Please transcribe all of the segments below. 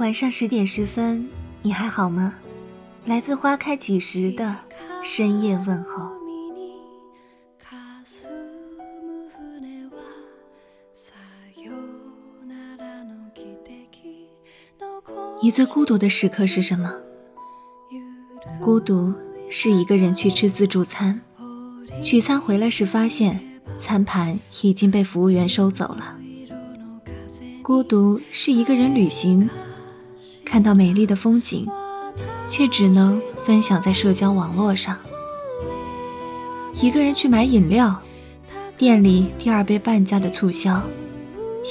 晚上十点十分，你还好吗？来自花开几时的深夜问候。你最孤独的时刻是什么？孤独是一个人去吃自助餐，取餐回来时发现餐盘已经被服务员收走了。孤独是一个人旅行，看到美丽的风景，却只能分享在社交网络上。一个人去买饮料，店里第二杯半价的促销，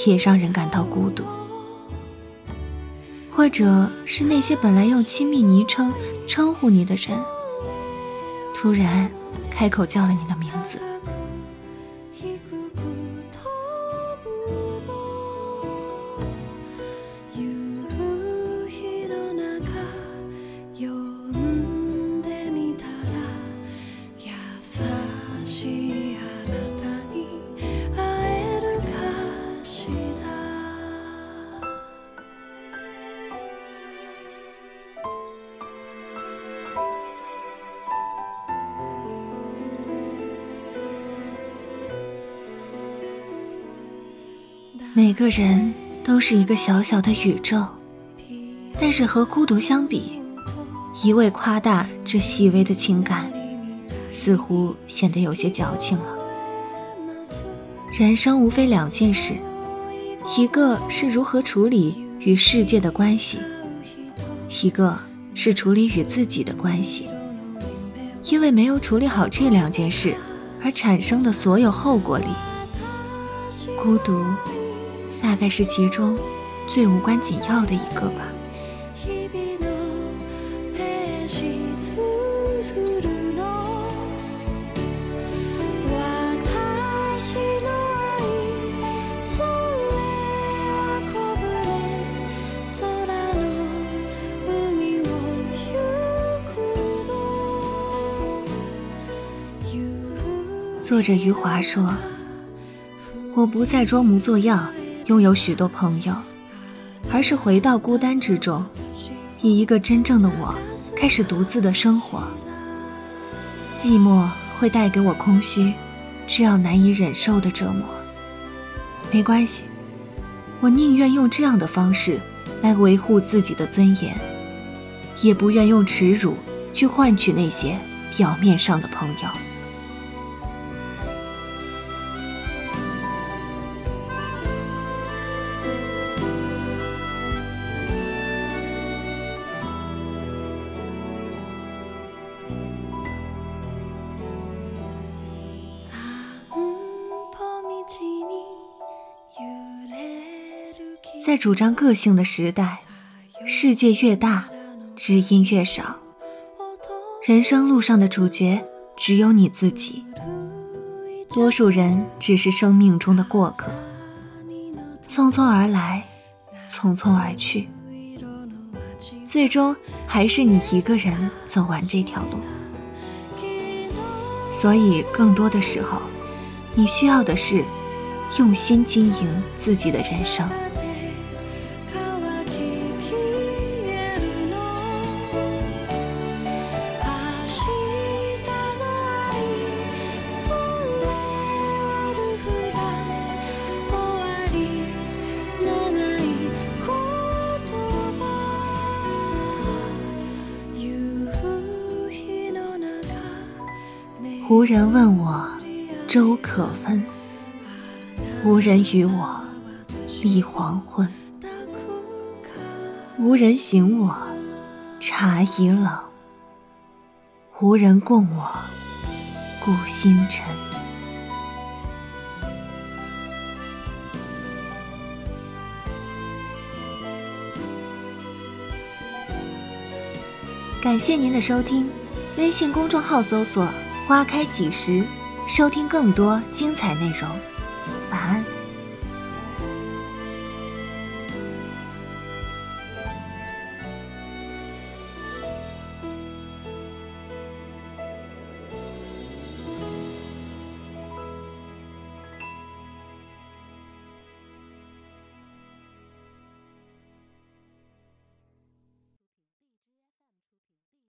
也让人感到孤独。或者是那些本来用亲密昵称称呼你的人，突然开口叫了你的名字。每个人都是一个小小的宇宙，但是和孤独相比，一味夸大这细微的情感，似乎显得有些矫情了。人生无非两件事，一个是如何处理与世界的关系，一个是处理与自己的关系。因为没有处理好这两件事而产生的所有后果里，孤独。大概是其中最无关紧要的一个吧。作者余华说：“我不再装模作样。”拥有许多朋友，而是回到孤单之中，以一个真正的我开始独自的生活。寂寞会带给我空虚，这样难以忍受的折磨。没关系，我宁愿用这样的方式来维护自己的尊严，也不愿用耻辱去换取那些表面上的朋友。在主张个性的时代，世界越大，知音越少。人生路上的主角只有你自己，多数人只是生命中的过客，匆匆而来，匆匆而去，最终还是你一个人走完这条路。所以，更多的时候，你需要的是用心经营自己的人生。无人问我粥可温，无人与我立黄昏，无人醒我茶已冷，无人共我顾星辰。感谢您的收听，微信公众号搜索。花开几时？收听更多精彩内容。